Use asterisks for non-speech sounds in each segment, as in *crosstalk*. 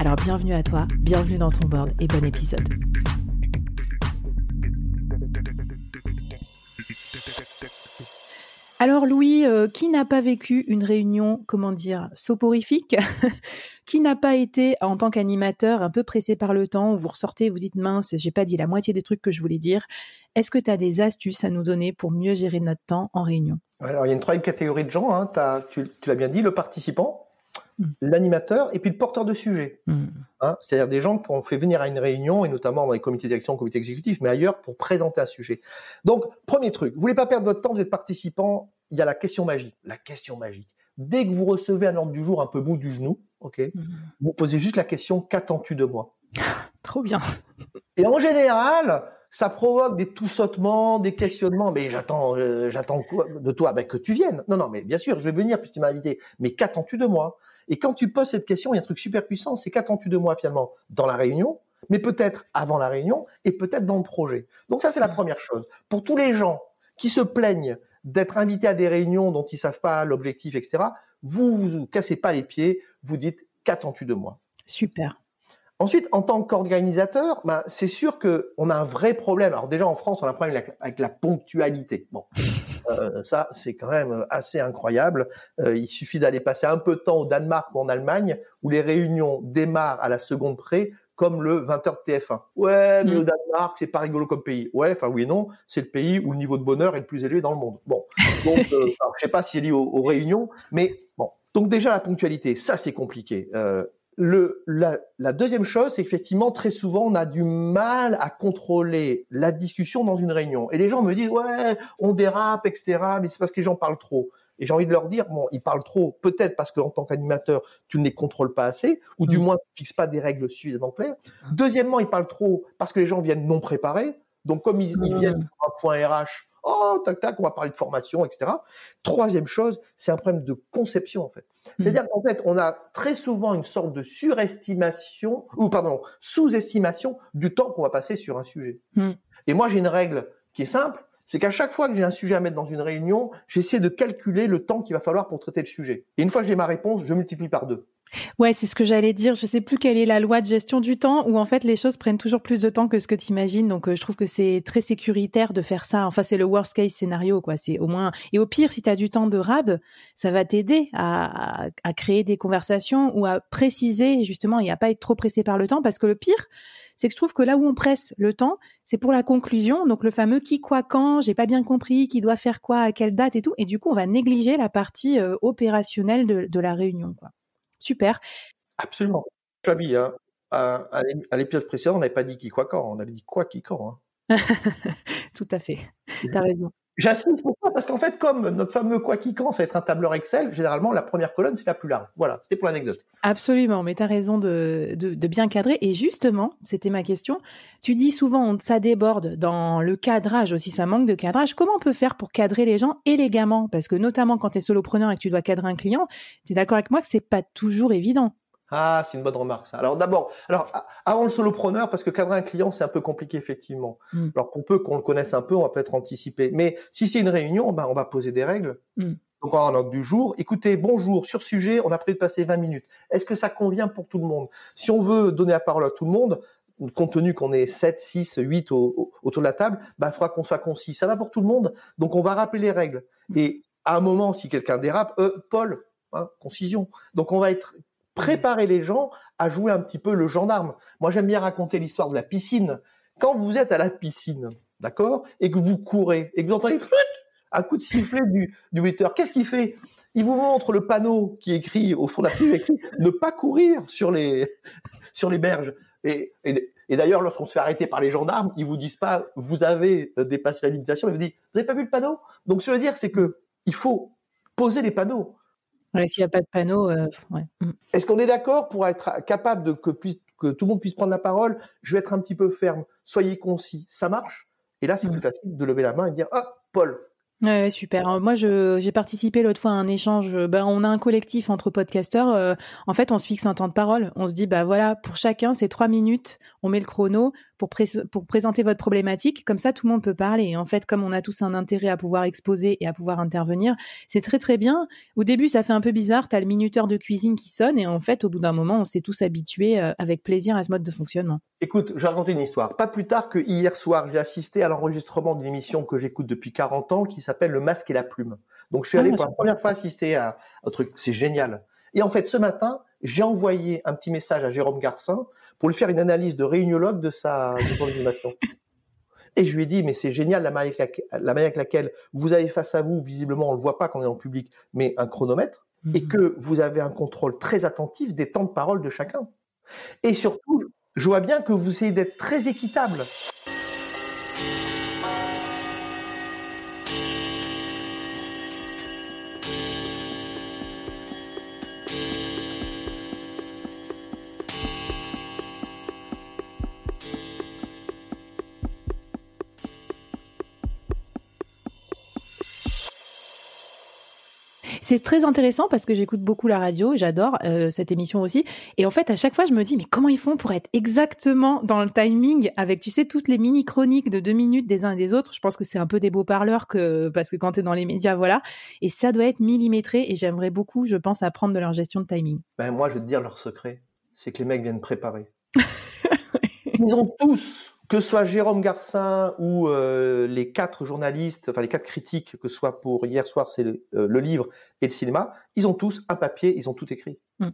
Alors bienvenue à toi, bienvenue dans ton board et bon épisode. Alors Louis, euh, qui n'a pas vécu une réunion, comment dire, soporifique *laughs* Qui n'a pas été en tant qu'animateur un peu pressé par le temps, vous ressortez, vous dites mince, j'ai pas dit la moitié des trucs que je voulais dire. Est-ce que tu as des astuces à nous donner pour mieux gérer notre temps en réunion? Alors il y a une troisième catégorie de gens, hein. tu l'as bien dit, le participant. L'animateur et puis le porteur de sujet. Mm. Hein, c'est-à-dire des gens qu'on fait venir à une réunion, et notamment dans les comités direction, comités exécutifs, mais ailleurs pour présenter un sujet. Donc, premier truc, vous voulez pas perdre votre temps, vous êtes participant, il y a la question magique. La question magique. Dès que vous recevez un ordre du jour un peu mou du genou, ok, mm. vous posez juste la question qu'attends-tu de moi? *laughs* Trop bien. Et en général, ça provoque des tout sautements, des questionnements. Mais j'attends, euh, j'attends quoi de toi? Ben, Que tu viennes. Non, non, mais bien sûr, je vais venir puisque tu m'as invité. Mais qu'attends-tu de moi? Et quand tu poses cette question, il y a un truc super puissant. C'est qu'attends-tu de moi finalement? Dans la réunion, mais peut-être avant la réunion et peut-être dans le projet. Donc ça, c'est la première chose. Pour tous les gens qui se plaignent d'être invités à des réunions dont ils savent pas l'objectif, etc. Vous, vous vous cassez pas les pieds. Vous dites qu'attends-tu de moi? Super. Ensuite, en tant qu'organisateur, ben, c'est sûr qu'on a un vrai problème. Alors déjà en France, on a un problème avec la, ponctualité. Bon, *laughs* euh, ça c'est quand même assez incroyable. Euh, il suffit d'aller passer un peu de temps au Danemark ou en Allemagne, où les réunions démarrent à la seconde près, comme le 20h de TF1. Ouais, mais le mm. Danemark, c'est pas rigolo comme pays. Ouais, enfin oui non, c'est le pays où le niveau de bonheur est le plus élevé dans le monde. Bon, donc euh, je sais pas si c'est lié aux, réunions, mais bon. Donc déjà la ponctualité, ça c'est compliqué. Euh, le, la, deuxième chose, c'est qu'effectivement, très souvent, on a du mal à contrôler la discussion dans une réunion. Et les gens me disent, ouais, on dérape, etc., mais c'est parce que les gens parlent trop. Et j'ai envie de leur dire, bon, ils parlent trop, peut-être parce qu'en tant qu'animateur, tu ne les contrôles pas assez, ou du mmh. moins, tu fixes pas des règles suffisamment claires. Mmh. Deuxièmement, ils parlent trop parce que les gens viennent non préparés. Donc, comme ils, ils viennent pour un point RH, oh, tac, tac, on va parler de formation, etc. Troisième chose, c'est un problème de conception, en fait. Hmm. C'est-à-dire qu'en fait, on a très souvent une sorte de surestimation, ou pardon, sous-estimation du temps qu'on va passer sur un sujet. Hmm. Et moi, j'ai une règle qui est simple, c'est qu'à chaque fois que j'ai un sujet à mettre dans une réunion, j'essaie de calculer le temps qu'il va falloir pour traiter le sujet. Et une fois que j'ai ma réponse, je multiplie par deux. Ouais, c'est ce que j'allais dire. Je sais plus quelle est la loi de gestion du temps où en fait les choses prennent toujours plus de temps que ce que tu imagines. Donc euh, je trouve que c'est très sécuritaire de faire ça. Enfin, c'est le worst case scénario quoi, c'est au moins et au pire si tu as du temps de rab, ça va t'aider à, créer des conversations ou à préciser justement et à pas être trop pressé par le temps parce que le pire c'est que je trouve que là où on presse le temps, c'est pour la conclusion, donc le fameux qui, quoi, quand, j'ai pas bien compris, qui doit faire quoi, à quelle date et tout, et du coup on va négliger la partie euh, opérationnelle de, de la réunion. Quoi. Super. Absolument. Flavie, hein, à, l'épisode précédent, on n'avait pas dit qui, quoi, quand. On avait dit quoi, qui, quand. Hein. *laughs* Tout à fait. Tu as raison. J'insiste pourquoi Parce qu'en fait, comme notre fameux quoi qui quand, ça va être un tableur Excel, généralement, la première colonne, c'est la plus large. Voilà, c'était pour l'anecdote. Absolument, mais tu as raison de, de, bien cadrer. Et justement, c'était ma question, tu dis souvent, ça déborde dans le cadrage aussi, ça manque de cadrage. Comment on peut faire pour cadrer les gens élégamment? Parce que notamment quand tu es solopreneur et que tu dois cadrer un client, tu es d'accord avec moi que c'est pas toujours évident. Ah, c'est une bonne remarque ça. Alors d'abord, alors avant le solopreneur, parce que cadrer un client c'est un peu compliqué effectivement. Mm. Alors pour peu qu'on le connaisse un peu, on va peut-être anticiper. Mais si c'est une réunion, ben on va poser des règles. Mm. Donc un ordre du jour. Écoutez, bonjour, sur sujet, on a prévu de passer 20 minutes. Est-ce que ça convient pour tout le monde? Si on veut donner la parole à tout le monde, compte tenu qu'on est 7, 6, 8 autour de la table, ben il faudra qu'on soit concis. Ça va pour tout le monde? Donc on va rappeler les règles. Et à un moment, si quelqu'un dérape, euh, Paul, hein, concision. Donc on va être Préparer les gens à jouer un petit peu le gendarme. Moi, j'aime bien raconter l'histoire de la piscine. Quand vous êtes à la piscine, d'accord, et que vous courez, et que vous entendez un coup de sifflet du, du waiter, qu'est-ce qu'il fait? Il vous montre le panneau qui écrit au fond de la piscine, écrit ne pas courir sur les *laughs* sur les berges. Et, et, d'ailleurs, lorsqu'on se fait arrêter par les gendarmes, ils vous disent pas vous avez dépassé la limitation, ils vous disent vous avez pas vu le panneau? Donc, ce que je veux dire, c'est que il faut poser les panneaux. S'il n'y a pas de panneau, euh, ouais. Mm. Est-ce qu'on est d'accord pour être capable de que, que tout le monde puisse prendre la parole Je vais être un petit peu ferme. Soyez concis. Ça marche? Et là, c'est mm. plus facile de lever la main et de dire ah Paul, Ouais, super. Moi, j'ai participé l'autre fois à un échange. Ben, on a un collectif entre podcasteurs. Euh, en fait, on se fixe un temps de parole. On se dit, bah voilà, pour chacun, c'est trois minutes. On met le chrono pour, pour présenter votre problématique. Comme ça, tout le monde peut parler. Et en fait, comme on a tous un intérêt à pouvoir exposer et à pouvoir intervenir, c'est très très bien. Au début, ça fait un peu bizarre. T'as le minuteur de cuisine qui sonne. Et en fait, au bout d'un moment, on s'est tous habitués euh, avec plaisir à ce mode de fonctionnement. Écoute, je vais raconter une histoire. Pas plus tard que hier soir, j'ai assisté à l'enregistrement d'une émission que j'écoute depuis 40 ans qui s'appelle Le Masque et la Plume. Donc, je suis ah, allé pour la première fois assister à un truc. C'est génial. Et en fait, ce matin, j'ai envoyé un petit message à Jérôme Garcin pour lui faire une analyse de réuniologue de sa de Et je lui ai dit, mais c'est génial la manière, avec laquelle, avec laquelle vous avez face à vous, visiblement on le voit pas quand on est en public, mais un chronomètre, et mhm. que vous avez un contrôle très attentif des temps de parole de chacun. Et surtout, je vois bien que vous essayez d'être très équitable. C'est très intéressant parce que j'écoute beaucoup la radio, j'adore euh, cette émission aussi. Et en fait, à chaque fois, je me dis, mais comment ils font pour être exactement dans le timing avec, tu sais, toutes les mini chroniques de deux minutes des uns et des autres? Je pense que c'est un peu des beaux parleurs que parce que quand tu es dans les médias, voilà. Et ça doit être millimétré. Et j'aimerais beaucoup, je pense, apprendre de leur gestion de timing. Ben moi, je vais te dire leur secret, c'est que les mecs viennent préparer. *laughs* Ils ont tous que ce soit Jérôme Garcin ou euh, les quatre journalistes, enfin les quatre critiques, que ce soit pour hier soir, c'est le, euh, livre et le cinéma, ils ont tous un papier, ils ont tout écrit. Mm.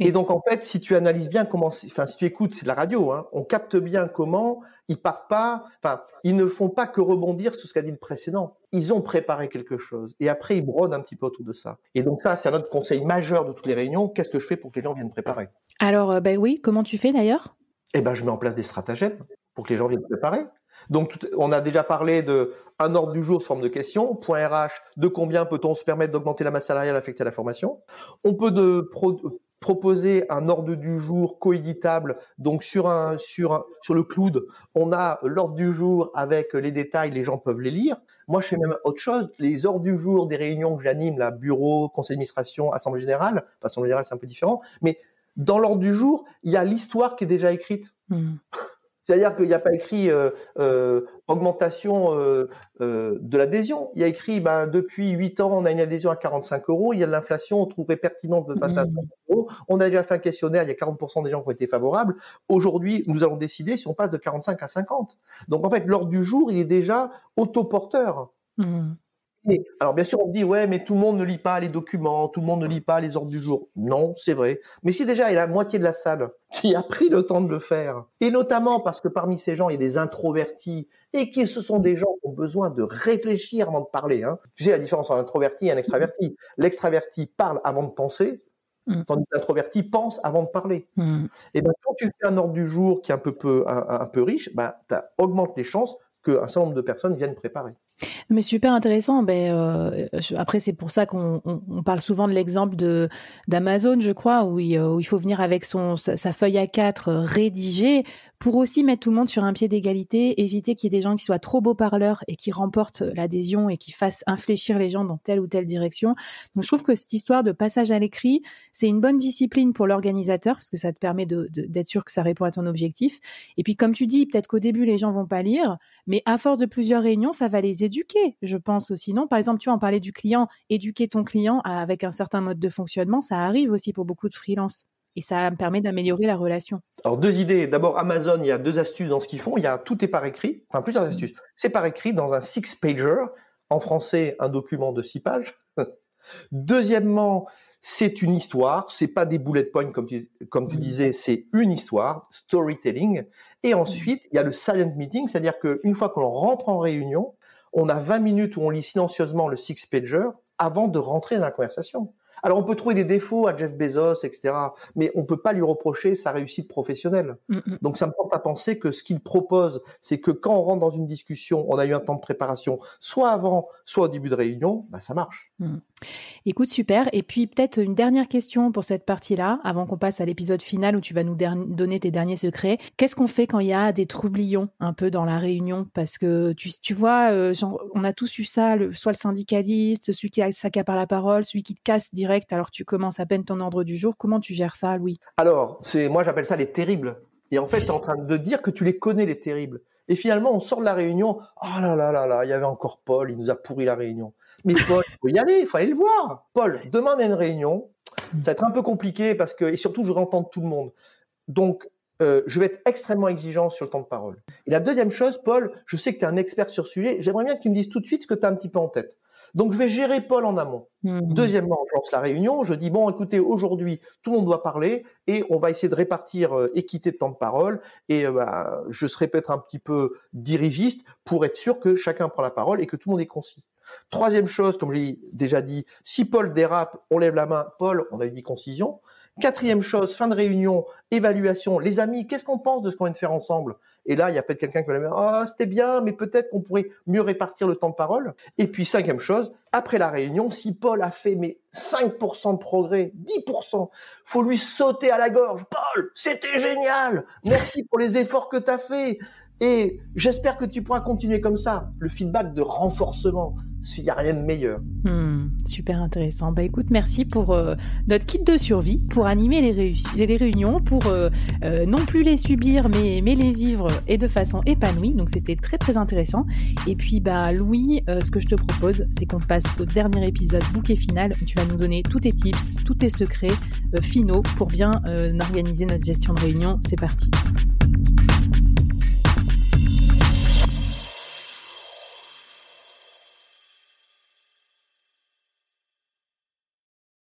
Et donc en fait, si tu analyses bien comment, enfin si tu écoutes, c'est de la radio, hein, on capte bien comment ils partent pas, enfin ils ne font pas que rebondir sur ce qu'a dit le précédent. Ils ont préparé quelque chose et après ils brodent un petit peu autour de ça. Et donc ça, c'est un autre conseil majeur de toutes les réunions. Qu'est-ce que je fais pour que les gens viennent préparer? Alors euh, ben oui, comment tu fais d'ailleurs? Eh ben, je mets en place des stratagèmes pour que les gens viennent préparer. Donc, on a déjà parlé de un ordre du jour sous forme de questions. Point RH, de combien peut-on se permettre d'augmenter la masse salariale affectée à la formation On peut proposer un ordre du jour coéditable. Donc, sur le cloud, on a l'ordre du jour avec les détails, les gens peuvent les lire. Moi, je fais même autre chose. Les ordres du jour des réunions que j'anime, là, bureau, conseil d'administration, assemblée générale. Enfin, assemblée générale, c'est un peu différent. Mais dans l'ordre du jour, il y a l'histoire qui est déjà écrite. Hmm. C'est-à-dire qu'il n'y a pas écrit euh, euh, augmentation euh, de l'adhésion. Il y a écrit ben, depuis 8 ans, on a une adhésion à 45 euros. Il y a de l'inflation, on trouverait pertinent de passer à 50 hmm. euros. On a déjà fait un questionnaire, il y a 40% des gens qui ont été favorables. Aujourd'hui, nous allons décider si on passe de 45 à 50. Donc en fait, l'ordre du jour, il est déjà autoporteur. Hmm alors bien sûr, on dit ouais, mais tout le monde ne lit pas les documents, tout le monde ne lit pas les ordres du jour. Non, c'est vrai. Mais si déjà il y a la moitié de la salle *laughs* qui a pris le temps de le faire, et notamment parce que parmi ces gens il y a des introvertis et que ce sont des gens qui ont besoin de réfléchir avant de parler. Hein. Tu sais la différence entre un introverti et un extraverti. L'extraverti parle avant de penser, mm. tandis que l'introverti pense avant de parler. Mm. Et ben quand tu fais un ordre du jour qui est un peu, peu un, peu riche, ben tu augmentes les chances qu'un certain nombre de personnes viennent préparer. Mais super intéressant. Ben, euh, après, c'est pour ça qu'on on, parle souvent de l'exemple de d'Amazon, je crois, où il, où il, faut venir avec son sa, feuille A4 rédigée pour aussi mettre tout le monde sur un pied d'égalité, éviter qu'il y ait des gens qui soient trop beaux parleurs et qui remportent l'adhésion et qui fassent infléchir les gens dans telle ou telle direction. Donc, je trouve que cette histoire de passage à l'écrit, c'est une bonne discipline pour l'organisateur parce que ça te permet d'être de, sûr que ça répond à ton objectif. Et puis, comme tu dis, peut-être qu'au début les gens vont pas lire, mais à force de plusieurs réunions, ça va les éduquer, je pense aussi. Non, par exemple, tu en parlais du client, éduquer ton client avec un certain mode de fonctionnement, ça arrive aussi pour beaucoup de freelance. Et ça me permet d'améliorer la relation. Alors deux idées. D'abord Amazon, il y a deux astuces dans ce qu'ils font. Il y a tout est par écrit, enfin plusieurs mmh. astuces. C'est par écrit dans un six pager. En français, un document de six pages. *laughs* Deuxièmement, c'est une histoire, c'est pas des bullet points comme tu, comme tu mmh. disais, c'est une histoire, storytelling. Et ensuite, il y a le silent meeting, c'est-à-dire qu'une fois que l'on rentre en réunion, on a 20 minutes où on lit silencieusement le six-pager avant de rentrer dans la conversation. Alors on peut trouver des défauts à Jeff Bezos, etc., mais on peut pas lui reprocher sa réussite professionnelle. Mm, mm. Donc ça me porte à penser que ce qu'il propose, c'est que quand on rentre dans une discussion, on a eu un temps de préparation, soit avant, soit au début de réunion, bah ça marche. Mm. Écoute, super. Et puis peut-être une dernière question pour cette partie-là, avant qu'on passe à l'épisode final où tu vas nous donner tes derniers secrets. Qu'est-ce qu'on fait quand il y a des troublions un peu dans la réunion? Parce que tu, tu vois, euh, on a tous eu ça, le, soit le syndicaliste, celui qui s'accapare la parole, celui qui te casse alors tu commences à peine ton ordre du jour. Comment tu gères ça, Louis? Alors, c'est moi j'appelle ça les terribles. Et en fait, tu es en train de dire que tu les connais, les terribles. Et finalement, on sort de la réunion. Oh là là là là, il y avait encore Paul, il nous a pourri la réunion. Mais Paul, il faut y aller, il faut aller le voir. Paul, demain, on a une réunion. Ça va être un peu compliqué parce que, et surtout, je voudrais entendre tout le monde. Donc, euh, je vais être extrêmement exigeant sur le temps de parole. Et la deuxième chose, Paul, je sais que tu es un expert sur ce sujet. J'aimerais bien que tu me dises tout de suite ce que tu as un petit peu en tête. Donc, je vais gérer Paul en amont. Mmh. Deuxièmement, je lance la réunion. Je dis, bon, écoutez, aujourd'hui, tout le monde doit parler et on va essayer de répartir euh, équité de temps de parole. Et euh, bah, je serai peut-être un petit peu dirigiste pour être sûr que chacun prend la parole et que tout le monde est concis. Troisième chose, comme j'ai déjà dit, si Paul dérape, on lève la main. Paul, on a dit concision. Quatrième chose, fin de réunion, évaluation. Les amis, qu'est-ce qu'on pense de ce qu'on vient de faire ensemble? Et là, il y a peut-être quelqu'un qui va dire Ah, c'était bien, mais peut-être qu'on pourrait mieux répartir le temps de parole. Et puis, cinquième chose, après la réunion, si Paul a fait mais 5% de progrès, 10%, faut lui sauter à la gorge. Paul, c'était génial Merci pour les efforts que tu as fait et j'espère que tu pourras continuer comme ça. Le feedback de renforcement, s'il n'y a rien de meilleur. Hmm, super intéressant. Bah écoute, merci pour euh, notre kit de survie, pour animer les, réunions, pour euh, euh, non plus les subir, mais, mais les vivre et de façon épanouie. Donc c'était très très intéressant. Et puis bah Louis, ce que je te propose, c'est qu'on passe au dernier épisode bouquet final. Tu vas nous donner tous tes tips, tous tes secrets finaux pour bien organiser notre gestion de réunion. C'est parti.